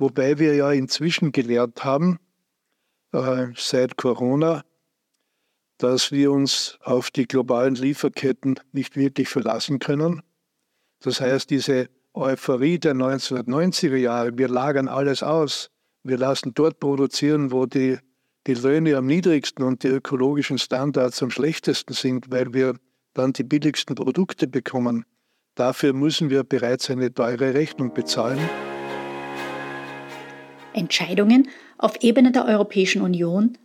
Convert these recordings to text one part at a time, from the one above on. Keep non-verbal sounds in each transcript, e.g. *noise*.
Wobei wir ja inzwischen gelernt haben, äh, seit Corona, dass wir uns auf die globalen Lieferketten nicht wirklich verlassen können. Das heißt, diese Euphorie der 1990er Jahre, wir lagern alles aus, wir lassen dort produzieren, wo die, die Löhne am niedrigsten und die ökologischen Standards am schlechtesten sind, weil wir dann die billigsten Produkte bekommen. Dafür müssen wir bereits eine teure Rechnung bezahlen. Entscheidungen auf Ebene der Europäischen Union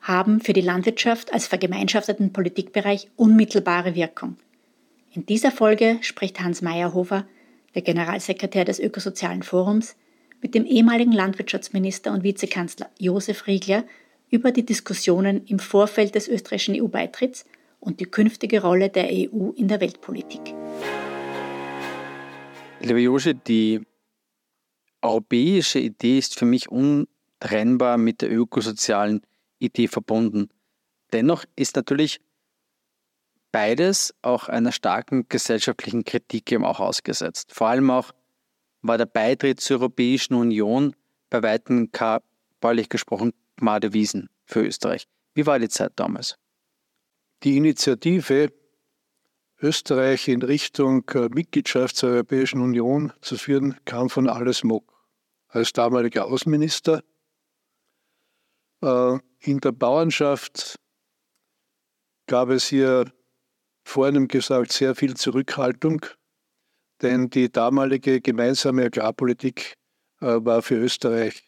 haben für die Landwirtschaft als vergemeinschafteten Politikbereich unmittelbare Wirkung. In dieser Folge spricht Hans Meyerhofer, der Generalsekretär des Ökosozialen Forums, mit dem ehemaligen Landwirtschaftsminister und Vizekanzler Josef Riegler über die Diskussionen im Vorfeld des österreichischen EU-Beitritts und die künftige Rolle der EU in der Weltpolitik. Lieber Josche, die europäische Idee ist für mich untrennbar mit der ökosozialen Idee verbunden. Dennoch ist natürlich beides auch einer starken gesellschaftlichen Kritik eben auch ausgesetzt. Vor allem auch war der Beitritt zur Europäischen Union bei weitem, bäuerlich gesprochen, Gmade Wiesen für Österreich. Wie war die Zeit damals? Die Initiative, Österreich in Richtung äh, Mitgliedschaft zur Europäischen Union zu führen, kam von Alles Mock. Als damaliger Außenminister äh, in der Bauernschaft gab es hier vorhin gesagt sehr viel Zurückhaltung, denn die damalige gemeinsame Agrarpolitik äh, war für Österreich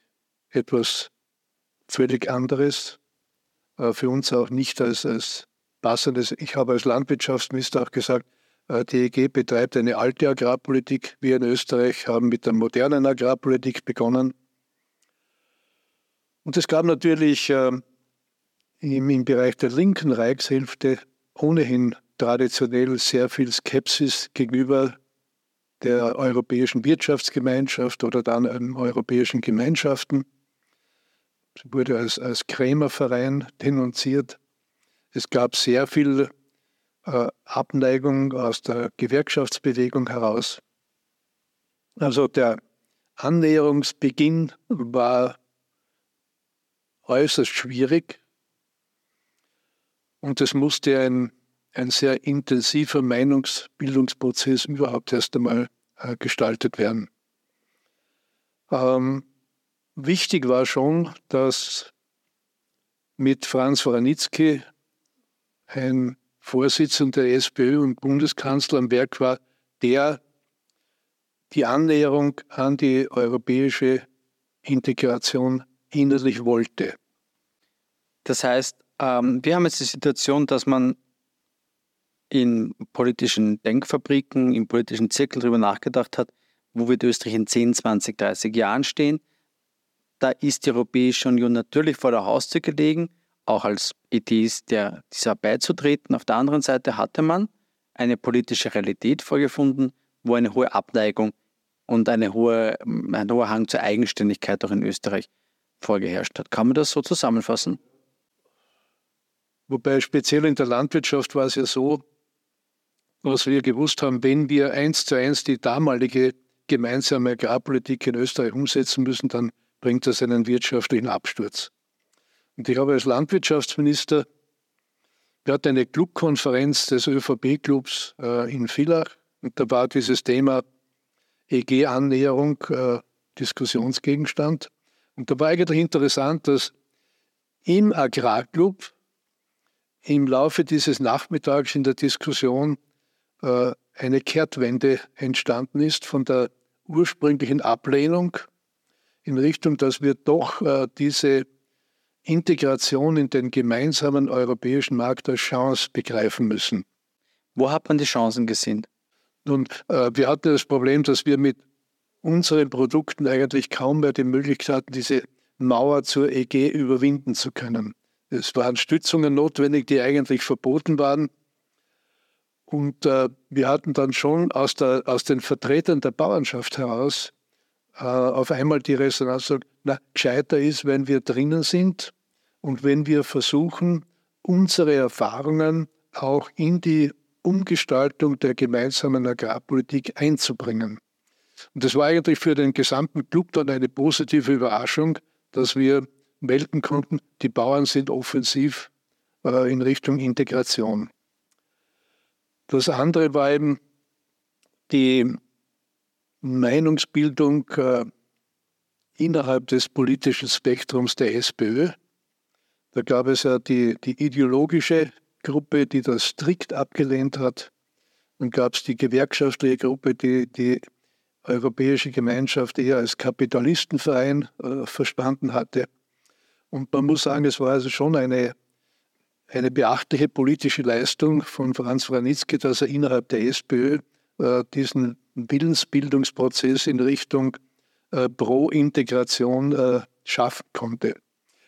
etwas völlig anderes, für uns auch nicht als, als passendes. Ich habe als Landwirtschaftsminister auch gesagt, äh, die EG betreibt eine alte Agrarpolitik. Wir in Österreich haben mit der modernen Agrarpolitik begonnen. Und es gab natürlich äh, im, im Bereich der linken Reichshälfte ohnehin traditionell sehr viel Skepsis gegenüber der Europäischen Wirtschaftsgemeinschaft oder dann den europäischen Gemeinschaften. Sie wurde als, als Krämerverein denunziert. Es gab sehr viel äh, Abneigung aus der Gewerkschaftsbewegung heraus. Also der Annäherungsbeginn war äußerst schwierig und es musste ein, ein sehr intensiver Meinungsbildungsprozess überhaupt erst einmal äh, gestaltet werden. Ähm, wichtig war schon, dass mit Franz Waranitzky ein Vorsitzender der SPÖ und Bundeskanzler am Werk war, der die Annäherung an die europäische Integration innerlich wollte. Das heißt, ähm, wir haben jetzt die Situation, dass man in politischen Denkfabriken, in politischen Zirkeln darüber nachgedacht hat, wo wird Österreich in 10, 20, 30 Jahren stehen. Da ist die Europäische Union natürlich vor der Haustür gelegen auch als Idee ist, der, dieser beizutreten. Auf der anderen Seite hatte man eine politische Realität vorgefunden, wo eine hohe Abneigung und eine hohe, ein hoher Hang zur Eigenständigkeit auch in Österreich vorgeherrscht hat. Kann man das so zusammenfassen? Wobei speziell in der Landwirtschaft war es ja so, was wir gewusst haben, wenn wir eins zu eins die damalige gemeinsame Agrarpolitik in Österreich umsetzen müssen, dann bringt das einen wirtschaftlichen Absturz. Und ich habe als Landwirtschaftsminister, wir hatten eine Clubkonferenz des ÖVP-Clubs äh, in Villach und da war dieses Thema EG-Annäherung äh, Diskussionsgegenstand. Und da war eigentlich interessant, dass im Agrarclub im Laufe dieses Nachmittags in der Diskussion äh, eine Kehrtwende entstanden ist von der ursprünglichen Ablehnung in Richtung, dass wir doch äh, diese Integration in den gemeinsamen europäischen Markt als Chance begreifen müssen. Wo hat man die Chancen gesehen? Nun, äh, wir hatten das Problem, dass wir mit unseren Produkten eigentlich kaum mehr die Möglichkeit hatten, diese Mauer zur EG überwinden zu können. Es waren Stützungen notwendig, die eigentlich verboten waren. Und äh, wir hatten dann schon aus, der, aus den Vertretern der Bauernschaft heraus auf einmal die Resonanz sagt, na, gescheiter ist, wenn wir drinnen sind und wenn wir versuchen, unsere Erfahrungen auch in die Umgestaltung der gemeinsamen Agrarpolitik einzubringen. Und das war eigentlich für den gesamten Club dann eine positive Überraschung, dass wir melden konnten, die Bauern sind offensiv äh, in Richtung Integration. Das andere war eben die Meinungsbildung äh, innerhalb des politischen Spektrums der SPÖ. Da gab es ja die, die ideologische Gruppe, die das strikt abgelehnt hat. Dann gab es die gewerkschaftliche Gruppe, die die Europäische Gemeinschaft eher als Kapitalistenverein äh, verstanden hatte. Und man muss sagen, es war also schon eine, eine beachtliche politische Leistung von Franz Wranitzky, dass er innerhalb der SPÖ äh, diesen Willensbildungsprozess in Richtung äh, Pro-Integration äh, schaffen konnte.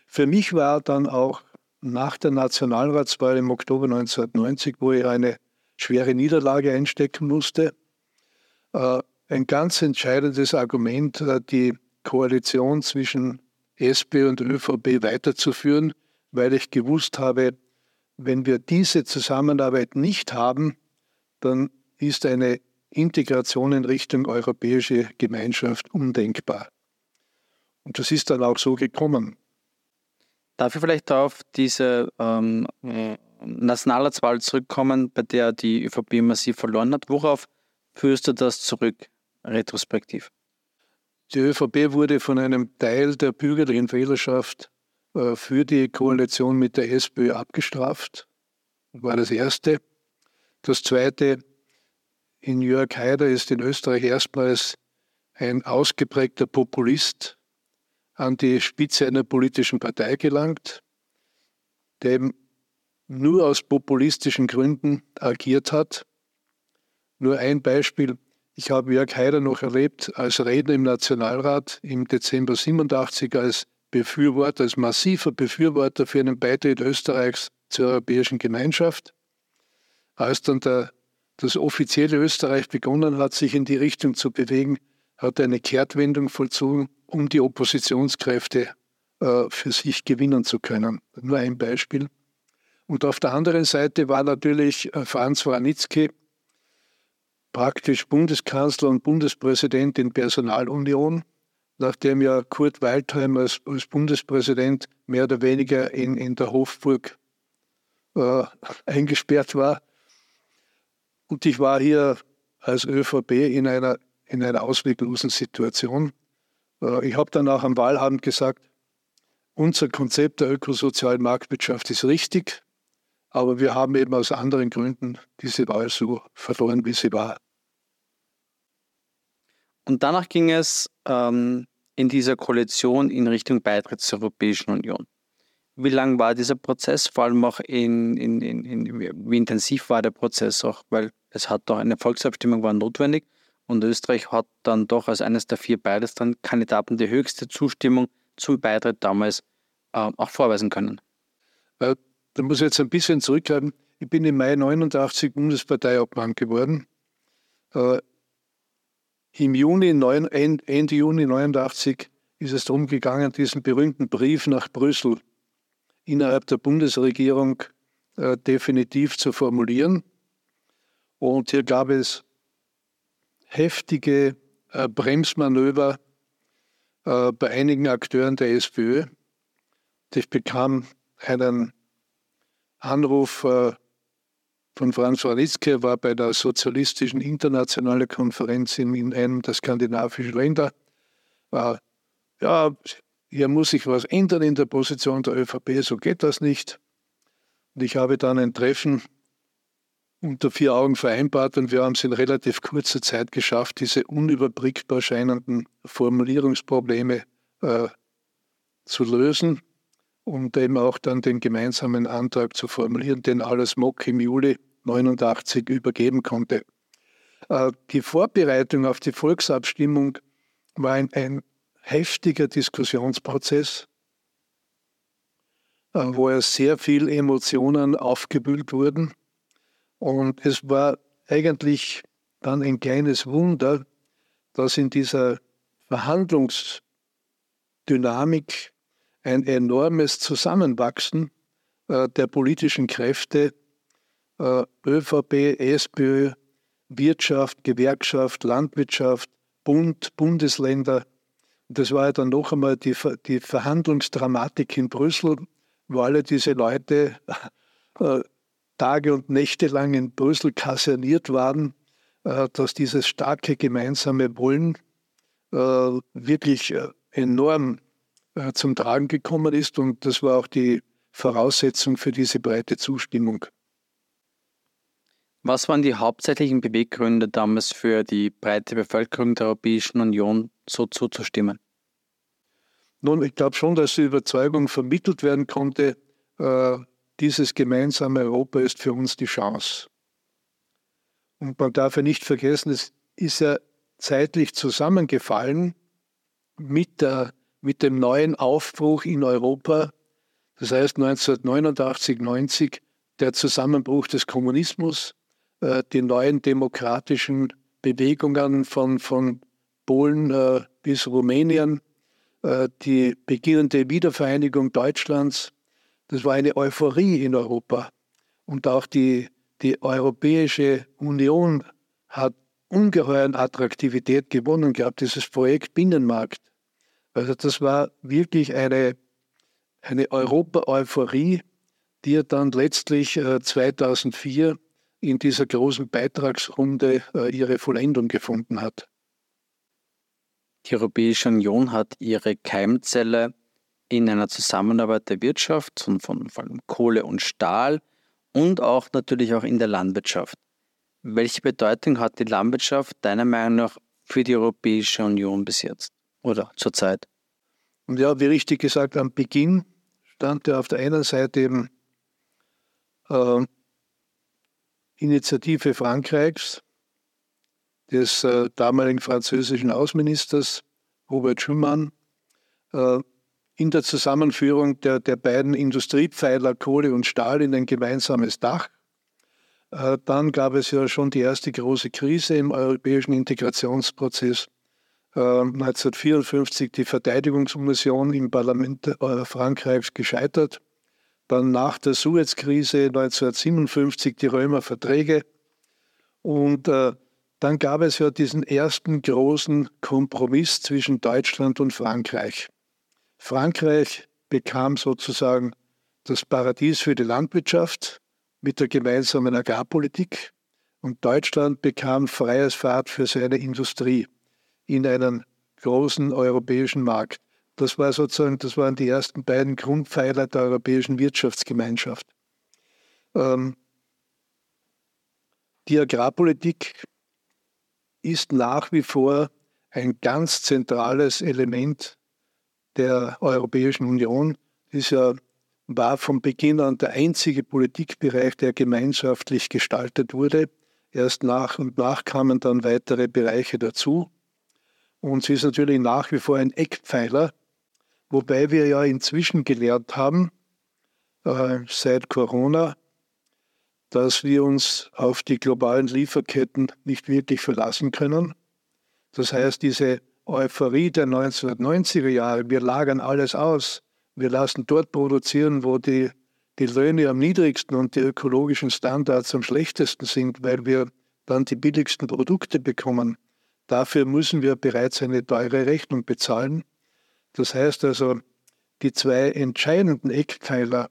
Für mich war dann auch nach der Nationalratswahl im Oktober 1990, wo er eine schwere Niederlage einstecken musste, äh, ein ganz entscheidendes Argument, äh, die Koalition zwischen SP und ÖVP weiterzuführen, weil ich gewusst habe, wenn wir diese Zusammenarbeit nicht haben, dann ist eine Integration in Richtung europäische Gemeinschaft undenkbar. Und das ist dann auch so gekommen. Darf ich vielleicht auf diese ähm, Nationalratswahl zurückkommen, bei der die ÖVP massiv verloren hat? Worauf führst du das zurück, retrospektiv? Die ÖVP wurde von einem Teil der bürgerlichen Wählerschaft äh, für die Koalition mit der SPÖ abgestraft. War das Erste. Das Zweite, in Jörg Haider ist in Österreich erstmals ein ausgeprägter Populist an die Spitze einer politischen Partei gelangt, der eben nur aus populistischen Gründen agiert hat. Nur ein Beispiel. Ich habe Jörg Haider noch erlebt als Redner im Nationalrat im Dezember 87 als Befürworter, als massiver Befürworter für einen Beitritt Österreichs zur Europäischen Gemeinschaft. Als dann der, das offizielle Österreich begonnen hat, sich in die Richtung zu bewegen, hat eine Kehrtwendung vollzogen um die Oppositionskräfte äh, für sich gewinnen zu können. Nur ein Beispiel. Und auf der anderen Seite war natürlich äh, Franz Wranitzky praktisch Bundeskanzler und Bundespräsident in Personalunion, nachdem ja Kurt Waldheim als, als Bundespräsident mehr oder weniger in, in der Hofburg äh, eingesperrt war. Und ich war hier als ÖVP in einer, in einer ausweglosen Situation. Äh, ich habe dann auch am Wahlabend gesagt, unser Konzept der ökosozialen Marktwirtschaft ist richtig, aber wir haben eben aus anderen Gründen diese Wahl so verloren, wie sie war. Und danach ging es ähm, in dieser Koalition in Richtung Beitritt zur Europäischen Union. Wie lang war dieser Prozess? Vor allem auch in, in, in, in, wie intensiv war der Prozess auch, weil es hat doch eine Volksabstimmung war notwendig. Und Österreich hat dann doch als eines der vier Kandidaten die höchste Zustimmung zum Beitritt damals äh, auch vorweisen können. Äh, da muss ich jetzt ein bisschen zurückgreifen. Ich bin im Mai 89 Bundesparteiobmann geworden. Äh, Im Juni, neun, Ende Juni 89 ist es darum gegangen, diesen berühmten Brief nach Brüssel innerhalb der Bundesregierung äh, definitiv zu formulieren. Und hier gab es heftige äh, Bremsmanöver äh, bei einigen Akteuren der SPÖ. Ich bekam einen Anruf von Franz Waritzke, war bei der Sozialistischen Internationalen Konferenz in, in einem der skandinavischen Länder. Ja, hier muss sich was ändern in der Position der ÖVP, so geht das nicht. Und ich habe dann ein Treffen unter vier Augen vereinbart und wir haben es in relativ kurzer Zeit geschafft, diese unüberblickbar scheinenden Formulierungsprobleme äh, zu lösen und eben auch dann den gemeinsamen Antrag zu formulieren, den alles Mock im Juli 89 übergeben konnte. Äh, die Vorbereitung auf die Volksabstimmung war ein, ein heftiger Diskussionsprozess, äh, wo ja sehr viel Emotionen aufgewühlt wurden. Und es war eigentlich dann ein kleines Wunder, dass in dieser Verhandlungsdynamik ein enormes Zusammenwachsen äh, der politischen Kräfte, äh, ÖVP, SPÖ, Wirtschaft, Gewerkschaft, Landwirtschaft, Bund, Bundesländer. Das war ja dann noch einmal die, die Verhandlungsdramatik in Brüssel, wo alle diese Leute *laughs* äh, Tage und Nächte lang in Brüssel kaserniert waren, äh, dass dieses starke gemeinsame Wollen äh, wirklich äh, enorm äh, zum Tragen gekommen ist. Und das war auch die Voraussetzung für diese breite Zustimmung. Was waren die hauptsächlichen Beweggründe damals für die breite Bevölkerung der Europäischen Union, so zuzustimmen? Nun, ich glaube schon, dass die Überzeugung vermittelt werden konnte, äh, dieses gemeinsame Europa ist für uns die Chance. Und man darf ja nicht vergessen, es ist ja zeitlich zusammengefallen mit, der, mit dem neuen Aufbruch in Europa, das heißt 1989, 90, der Zusammenbruch des Kommunismus, äh, die neuen demokratischen Bewegungen von, von Polen äh, bis Rumänien, äh, die beginnende Wiedervereinigung Deutschlands. Das war eine Euphorie in Europa. Und auch die, die Europäische Union hat ungeheuren Attraktivität gewonnen gehabt, dieses Projekt Binnenmarkt. Also das war wirklich eine, eine Europa-Euphorie, die dann letztlich 2004 in dieser großen Beitragsrunde äh, ihre Vollendung gefunden hat. Die Europäische Union hat ihre Keimzelle in einer Zusammenarbeit der Wirtschaft von, von, von Kohle und Stahl und auch natürlich auch in der Landwirtschaft. Welche Bedeutung hat die Landwirtschaft deiner Meinung nach für die Europäische Union bis jetzt oder zurzeit? Und ja, wie richtig gesagt, am Beginn stand ja auf der einen Seite eben äh, Initiative Frankreichs, des äh, damaligen französischen Außenministers Robert Schumann, äh, in der Zusammenführung der, der beiden Industriepfeiler Kohle und Stahl in ein gemeinsames Dach. Äh, dann gab es ja schon die erste große Krise im europäischen Integrationsprozess. 1954 äh, die Verteidigungsunion im Parlament äh, Frankreichs gescheitert dann nach der Suez-Krise 1957 die Römer Verträge und äh, dann gab es ja diesen ersten großen Kompromiss zwischen Deutschland und Frankreich. Frankreich bekam sozusagen das Paradies für die Landwirtschaft mit der gemeinsamen Agrarpolitik und Deutschland bekam freies Fahrt für seine Industrie in einen großen europäischen Markt. Das war sozusagen, das waren die ersten beiden Grundpfeiler der europäischen Wirtschaftsgemeinschaft. Ähm, die Agrarpolitik ist nach wie vor ein ganz zentrales Element der Europäischen Union. Ist ja war von Beginn an der einzige Politikbereich, der gemeinschaftlich gestaltet wurde. Erst nach und nach kamen dann weitere Bereiche dazu. Und sie ist natürlich nach wie vor ein Eckpfeiler Wobei wir ja inzwischen gelernt haben, äh, seit Corona, dass wir uns auf die globalen Lieferketten nicht wirklich verlassen können. Das heißt, diese Euphorie der 1990er Jahre, wir lagern alles aus, wir lassen dort produzieren, wo die, die Löhne am niedrigsten und die ökologischen Standards am schlechtesten sind, weil wir dann die billigsten Produkte bekommen. Dafür müssen wir bereits eine teure Rechnung bezahlen. Das heißt also, die zwei entscheidenden Eckpfeiler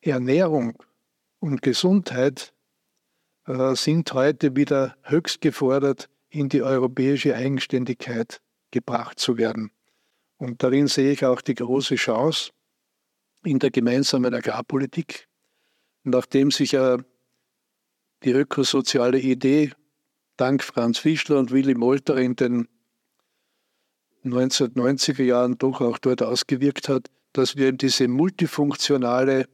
Ernährung und Gesundheit äh, sind heute wieder höchst gefordert, in die europäische Eigenständigkeit gebracht zu werden. Und darin sehe ich auch die große Chance in der gemeinsamen Agrarpolitik, nachdem sich ja die ökosoziale Idee dank Franz Fischler und Willy Molter in den 1990er Jahren doch auch dort ausgewirkt hat, dass wir diese multifunktionale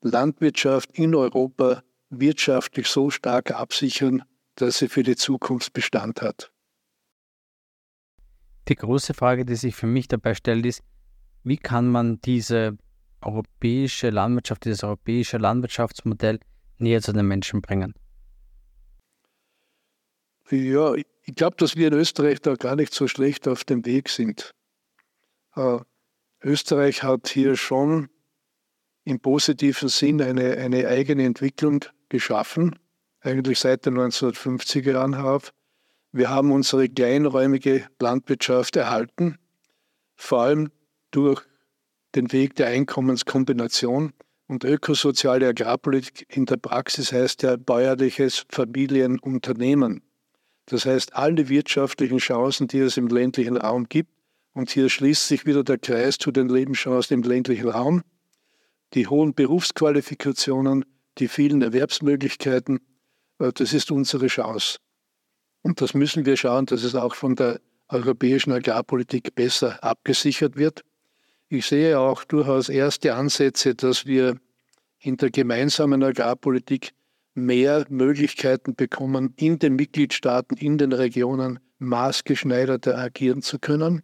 Landwirtschaft in Europa wirtschaftlich so stark absichern, dass sie für die Zukunft Bestand hat. Die große Frage, die sich für mich dabei stellt, ist, wie kann man diese europäische Landwirtschaft, dieses europäische Landwirtschaftsmodell näher zu den Menschen bringen? Ja, ich glaube, dass wir in Österreich da gar nicht so schlecht auf dem Weg sind. Äh, Österreich hat hier schon im positiven Sinn eine, eine eigene Entwicklung geschaffen, eigentlich seit den 1950er Jahren herauf. Wir haben unsere kleinräumige Landwirtschaft erhalten, vor allem durch den Weg der Einkommenskombination und ökosoziale Agrarpolitik in der Praxis heißt ja bäuerliches Familienunternehmen. Das heißt, alle wirtschaftlichen Chancen, die es im ländlichen Raum gibt, und hier schließt sich wieder der Kreis zu den Lebenschancen im ländlichen Raum, die hohen Berufsqualifikationen, die vielen Erwerbsmöglichkeiten, äh, das ist unsere Chance. Und das müssen wir schauen, dass es auch von der europäischen Agrarpolitik besser abgesichert wird. Ich sehe auch durchaus erste Ansätze, dass wir in der gemeinsamen Agrarpolitik mehr Möglichkeiten bekommen, in den Mitgliedstaaten, in den Regionen maßgeschneiderter agieren zu können.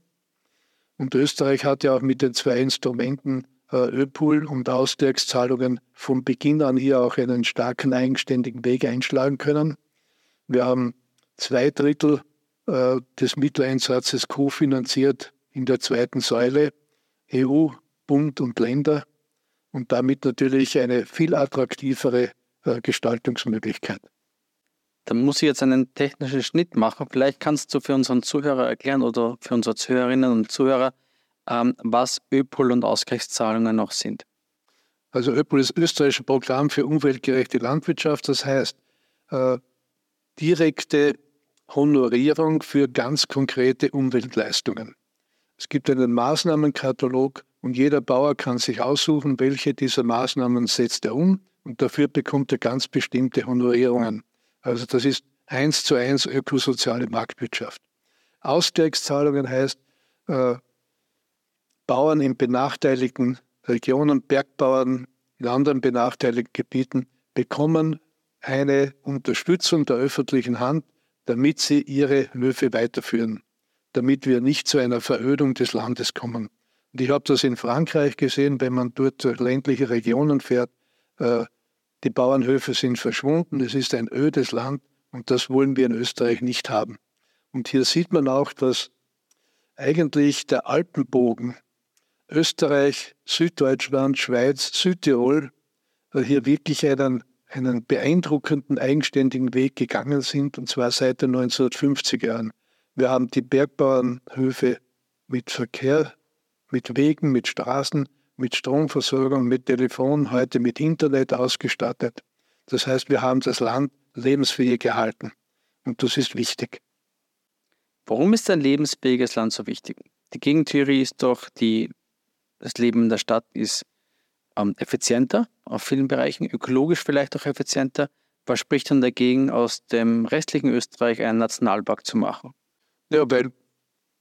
Und Österreich hat ja auch mit den zwei Instrumenten äh, Öpool und Ausgleichszahlungen von Beginn an hier auch einen starken eigenständigen Weg einschlagen können. Wir haben zwei Drittel äh, des Mitteleinsatzes kofinanziert in der zweiten Säule, EU, Bund und Länder und damit natürlich eine viel attraktivere äh, Gestaltungsmöglichkeit. Da muss ich jetzt einen technischen Schnitt machen. Vielleicht kannst du für unseren Zuhörer erklären oder für unsere Zuhörerinnen und Zuhörer, ähm, was ÖPOL und Ausgleichszahlungen noch sind. Also ÖPOL ist österreichisches Programm für umweltgerechte Landwirtschaft. Das heißt, äh, direkte Honorierung für ganz konkrete Umweltleistungen. Es gibt einen Maßnahmenkatalog und jeder Bauer kann sich aussuchen, welche dieser Maßnahmen setzt er um und dafür bekommt er ganz bestimmte Honorierungen. Also das ist eins zu eins ökosoziale Marktwirtschaft. Ausgleichszahlungen heißt, äh, Bauern in benachteiligten Regionen, Bergbauern in anderen benachteiligten Gebieten bekommen eine Unterstützung der öffentlichen Hand, damit sie ihre Höfe weiterführen, damit wir nicht zu einer Verödung des Landes kommen. Und ich habe das in Frankreich gesehen, wenn man dort durch ländliche Regionen fährt. Äh, die Bauernhöfe sind verschwunden, es ist ein ödes Land und das wollen wir in Österreich nicht haben. Und hier sieht man auch, dass eigentlich der Alpenbogen Österreich, Süddeutschland, Schweiz, Südtirol äh, hier wirklich einen einen beeindruckenden eigenständigen Weg gegangen sind, und zwar seit den 1950er Jahren. Wir haben die Bergbauernhöfe mit Verkehr, mit Wegen, mit Straßen, mit Stromversorgung, mit Telefon, heute mit Internet ausgestattet. Das heißt, wir haben das Land lebensfähig gehalten. Und das ist wichtig. Warum ist ein lebensfähiges Land so wichtig? Die Gegentheorie ist doch, die, das Leben in der Stadt ist ähm, effizienter auf vielen Bereichen, ökologisch vielleicht auch effizienter. Was spricht dann dagegen, aus dem restlichen Österreich einen Nationalpark zu machen? Ja, weil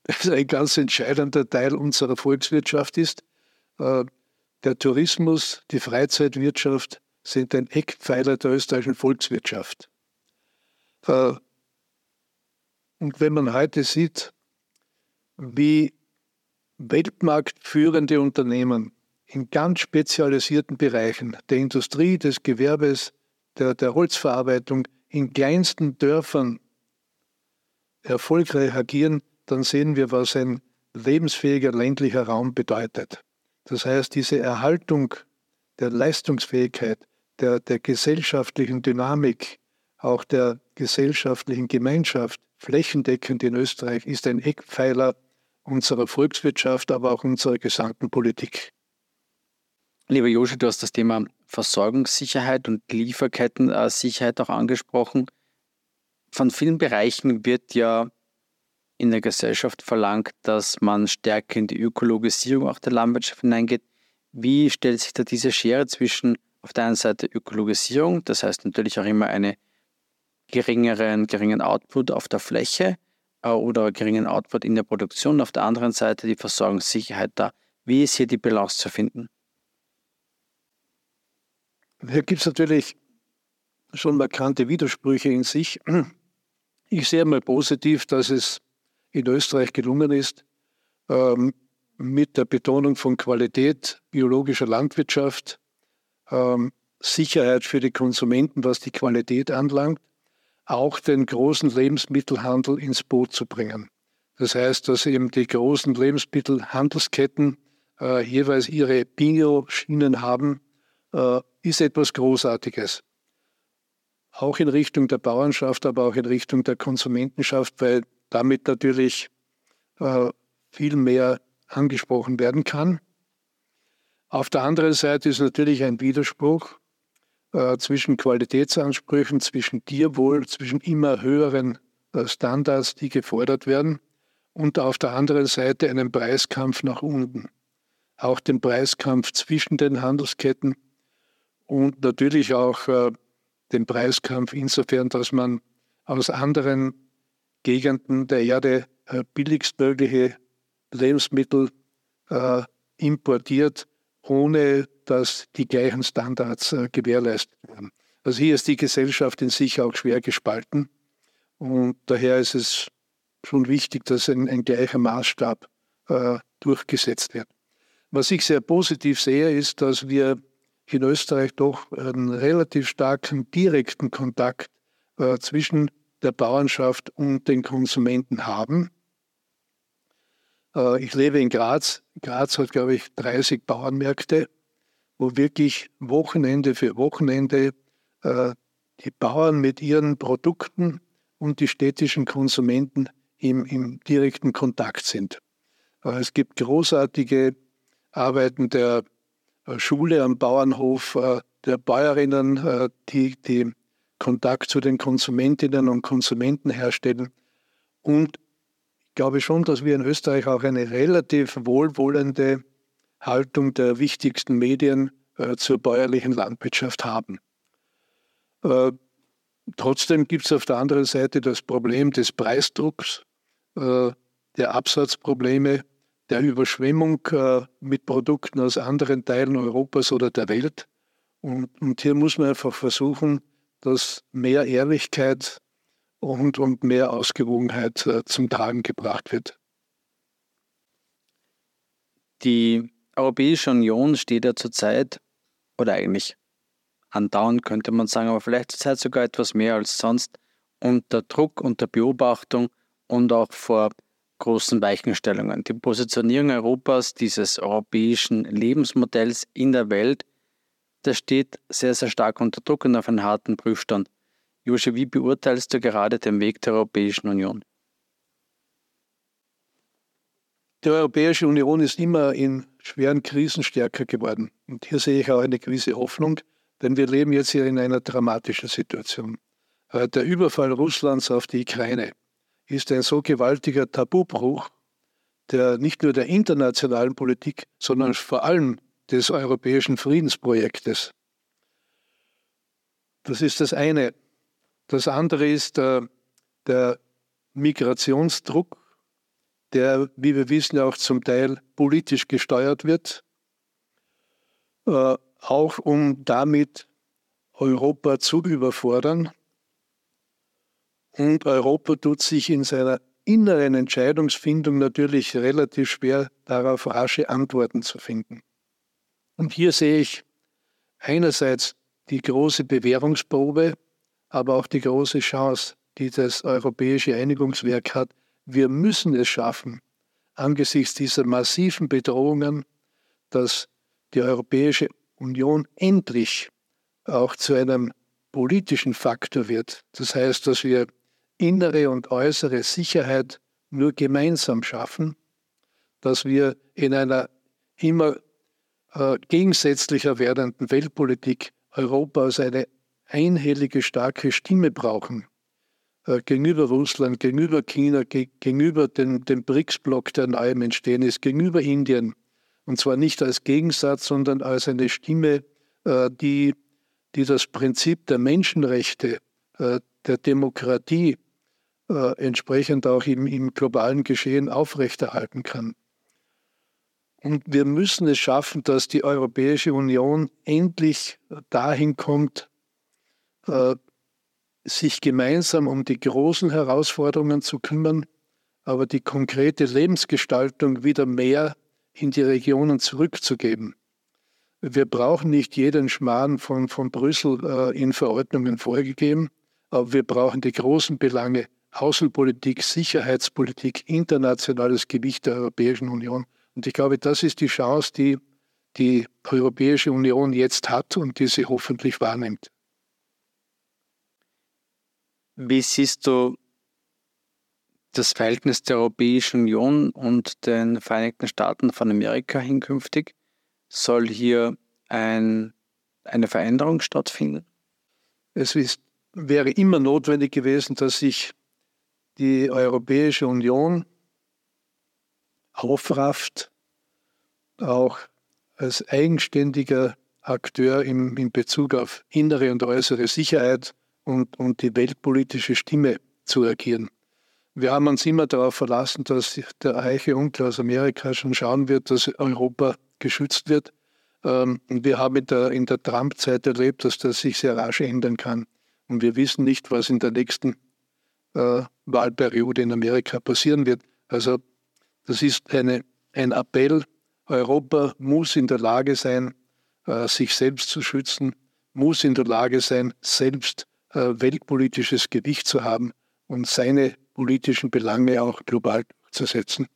es ein ganz entscheidender Teil unserer Volkswirtschaft ist. Äh, der Tourismus, die Freizeitwirtschaft sind ein Eckpfeiler der österreichischen Volkswirtschaft. Äh, und wenn man heute sieht, wie weltmarktführende Unternehmen in ganz spezialisierten Bereichen der Industrie, des Gewerbes, der, der Holzverarbeitung in kleinsten Dörfern erfolgreich agieren, dann sehen wir, was ein lebensfähiger ländlicher Raum bedeutet. Das heißt, diese Erhaltung der Leistungsfähigkeit, der, der gesellschaftlichen Dynamik, auch der gesellschaftlichen Gemeinschaft flächendeckend in Österreich ist ein Eckpfeiler unserer Volkswirtschaft, aber auch unserer gesamten Politik. Lieber Josche, du hast das Thema Versorgungssicherheit und Lieferkettensicherheit auch angesprochen. Von vielen Bereichen wird ja in der Gesellschaft verlangt, dass man stärker in die Ökologisierung auch der Landwirtschaft hineingeht. Wie stellt sich da diese Schere zwischen auf der einen Seite Ökologisierung, das heißt natürlich auch immer einen geringeren, geringen Output auf der Fläche äh, oder geringen Output in der Produktion, auf der anderen Seite die Versorgungssicherheit da. Wie ist hier die Balance zu finden? Hier gibt es natürlich schon markante Widersprüche in sich. Ich sehe mal positiv, dass es in Österreich gelungen ist, ähm, mit der Betonung von Qualität biologischer Landwirtschaft, ähm, Sicherheit für die Konsumenten, was die Qualität anlangt, auch den großen Lebensmittelhandel ins Boot zu bringen. Das heißt, dass eben die großen Lebensmittelhandelsketten äh, jeweils ihre Bio-Schienen haben, äh, ist etwas Großartiges. auch in Richtung der Bauernschaft, aber auch in Richtung der Konsumentenschaft, weil damit natürlich äh, viel mehr angesprochen werden kann. Auf der anderen Seite ist natürlich ein Widerspruch äh, zwischen Qualitätsansprüchen, zwischen Tierwohl, zwischen immer höheren äh, Standards, die gefordert werden, und auf der anderen Seite einen Preiskampf nach unten. Auch den Preiskampf zwischen den Handelsketten und natürlich auch äh, den Preiskampf insofern, dass man aus anderen Gegenden der Erde äh, billigstmögliche Lebensmittel äh, importiert, ohne dass die gleichen Standards äh, gewährleistet werden. Also hier ist die Gesellschaft in sich auch schwer gespalten und daher ist es schon wichtig, dass ein, ein gleicher Maßstab äh, durchgesetzt wird. Was ich sehr positiv sehe, ist, dass wir in Österreich doch einen relativ starken direkten Kontakt äh, zwischen der Bauernschaft und den Konsumenten haben. Äh, ich lebe in Graz. Graz hat, glaube ich, 30 Bauernmärkte, wo wirklich Wochenende für Wochenende äh, die Bauern mit ihren Produkten und die städtischen Konsumenten im, im direkten Kontakt sind. Äh, es gibt großartige Arbeiten der Schule am Bauernhof, der Bäuerinnen, die, die Kontakt zu den Konsumentinnen und Konsumenten herstellen und glaube schon, dass wir in Österreich auch eine relativ wohlwollende Haltung der wichtigsten Medien äh, zur bäuerlichen Landwirtschaft haben. Äh, trotzdem gibt es auf der anderen Seite das Problem des Preisdrucks, äh, der Absatzprobleme, der Überschwemmung äh, mit Produkten aus anderen Teilen Europas oder der Welt. Und, und hier muss man einfach versuchen, dass mehr Ehrlichkeit und, und mehr Ausgewogenheit äh, zum Tragen gebracht wird. Die Europäische Union steht ja zurzeit, oder eigentlich andauernd könnte man sagen, aber vielleicht zurzeit sogar etwas mehr als sonst, unter Druck, unter Beobachtung und auch vor großen Weichenstellungen. Die Positionierung Europas, dieses europäischen Lebensmodells in der Welt, das steht sehr, sehr stark unter Druck und auf einen harten Prüfstand. Josche, wie beurteilst du gerade den Weg der Europäischen Union? Die Europäische Union ist immer in schweren Krisen stärker geworden. Und hier sehe ich auch eine gewisse Hoffnung, denn wir leben jetzt hier in einer dramatischen Situation. Äh, der Überfall Russlands auf die Ukraine ist ein so gewaltiger Tabubruch, der nicht nur der internationalen Politik, sondern vor allem des europäischen Friedensprojektes. Das ist das eine. Das andere ist der, äh, der Migrationsdruck, der, wie wir wissen, auch zum Teil politisch gesteuert wird, äh, auch um damit Europa zu überfordern. Und Europa tut sich in seiner inneren Entscheidungsfindung natürlich relativ schwer, darauf rasche Antworten zu finden. Und hier sehe ich einerseits die große Bewährungsprobe, aber auch die große Chance, die das Europäische Einigungswerk hat. Wir müssen es schaffen, angesichts dieser massiven Bedrohungen, dass die Europäische Union endlich auch zu einem politischen Faktor wird. Das heißt, dass wir innere und äußere Sicherheit nur gemeinsam schaffen, dass wir in einer immer äh, gegensätzlicher werdenden Weltpolitik Europa als eine einhellige, starke Stimme brauchen äh, gegenüber Russland, gegenüber China, ge gegenüber dem, dem BRICS-Block, der neu im Entstehen ist, gegenüber Indien. Und zwar nicht als Gegensatz, sondern als eine Stimme, äh, die, die das Prinzip der Menschenrechte, der Demokratie entsprechend auch im, im globalen Geschehen aufrechterhalten kann. Und wir müssen es schaffen, dass die Europäische Union endlich dahin kommt, äh, sich gemeinsam um die großen Herausforderungen zu kümmern, aber die konkrete Lebensgestaltung wieder mehr in die Regionen zurückzugeben. Wir brauchen nicht jeden Schmarrn von, von Brüssel äh, in Verordnungen vorgegeben, aber wir brauchen die großen Belange Außenpolitik, Sicherheitspolitik, internationales Gewicht der Europäischen Union. Und ich glaube, das ist die Chance, die die Europäische Union jetzt hat und die sie hoffentlich wahrnimmt. Wie siehst du das Verhältnis der Europäischen Union und den Vereinigten Staaten von Amerika hinkünftig? Soll hier ein, eine Veränderung stattfinden? Es ist, wäre immer notwendig gewesen, dass sich die Europäische Union aufrafft, auch als eigenständiger Akteur im, in Bezug auf innere und äußere Sicherheit und, und die weltpolitische Stimme zu agieren. Wir haben uns immer darauf verlassen, dass der reiche Onkel aus Amerika schon schauen wird, dass Europa geschützt wird. Ähm, und wir haben in der, in der Trump-Zeit erlebt, dass das sich sehr rasch ändern kann. Und wir wissen nicht, was in der nächsten äh, Wahlperiode in Amerika passieren wird. Also das ist eine, ein Appell. Europa muss in der Lage sein, äh, sich selbst zu schützen, muss in der Lage sein, selbst äh, weltpolitisches Gewicht zu haben und seine politischen Belange auch global durchzusetzen.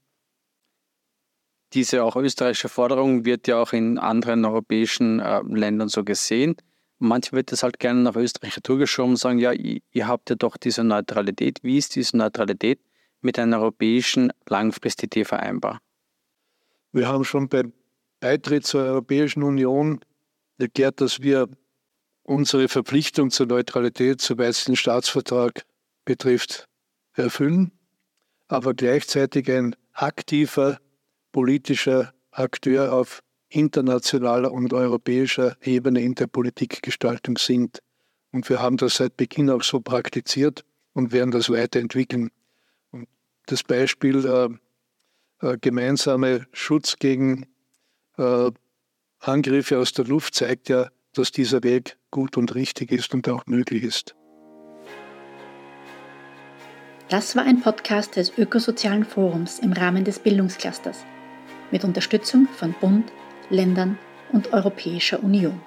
Diese auch österreichische Forderung wird ja auch in anderen europäischen äh, Ländern so gesehen. Manchmal wird das halt gerne nach Österreich durchgeschoben und sagen, ja, ihr habt ja doch diese Neutralität. Wie ist diese Neutralität mit einer europäischen Langfristidee vereinbar? Wir haben schon beim Beitritt zur Europäischen Union erklärt, dass wir unsere Verpflichtung zur Neutralität, soweit den Staatsvertrag betrifft, erfüllen, aber gleichzeitig ein aktiver politischer Akteur auf internationaler und europäischer Ebene in der Politikgestaltung sind. Und wir haben das seit Beginn auch so praktiziert und werden das weiterentwickeln. Das Beispiel äh, äh, gemeinsame Schutz gegen äh, Angriffe aus der Luft zeigt ja, dass dieser Weg gut und richtig ist und auch möglich ist. Das war ein Podcast des Ökosozialen Forums im Rahmen des Bildungsclusters mit Unterstützung von Bund, Ländern und Europäischer Union.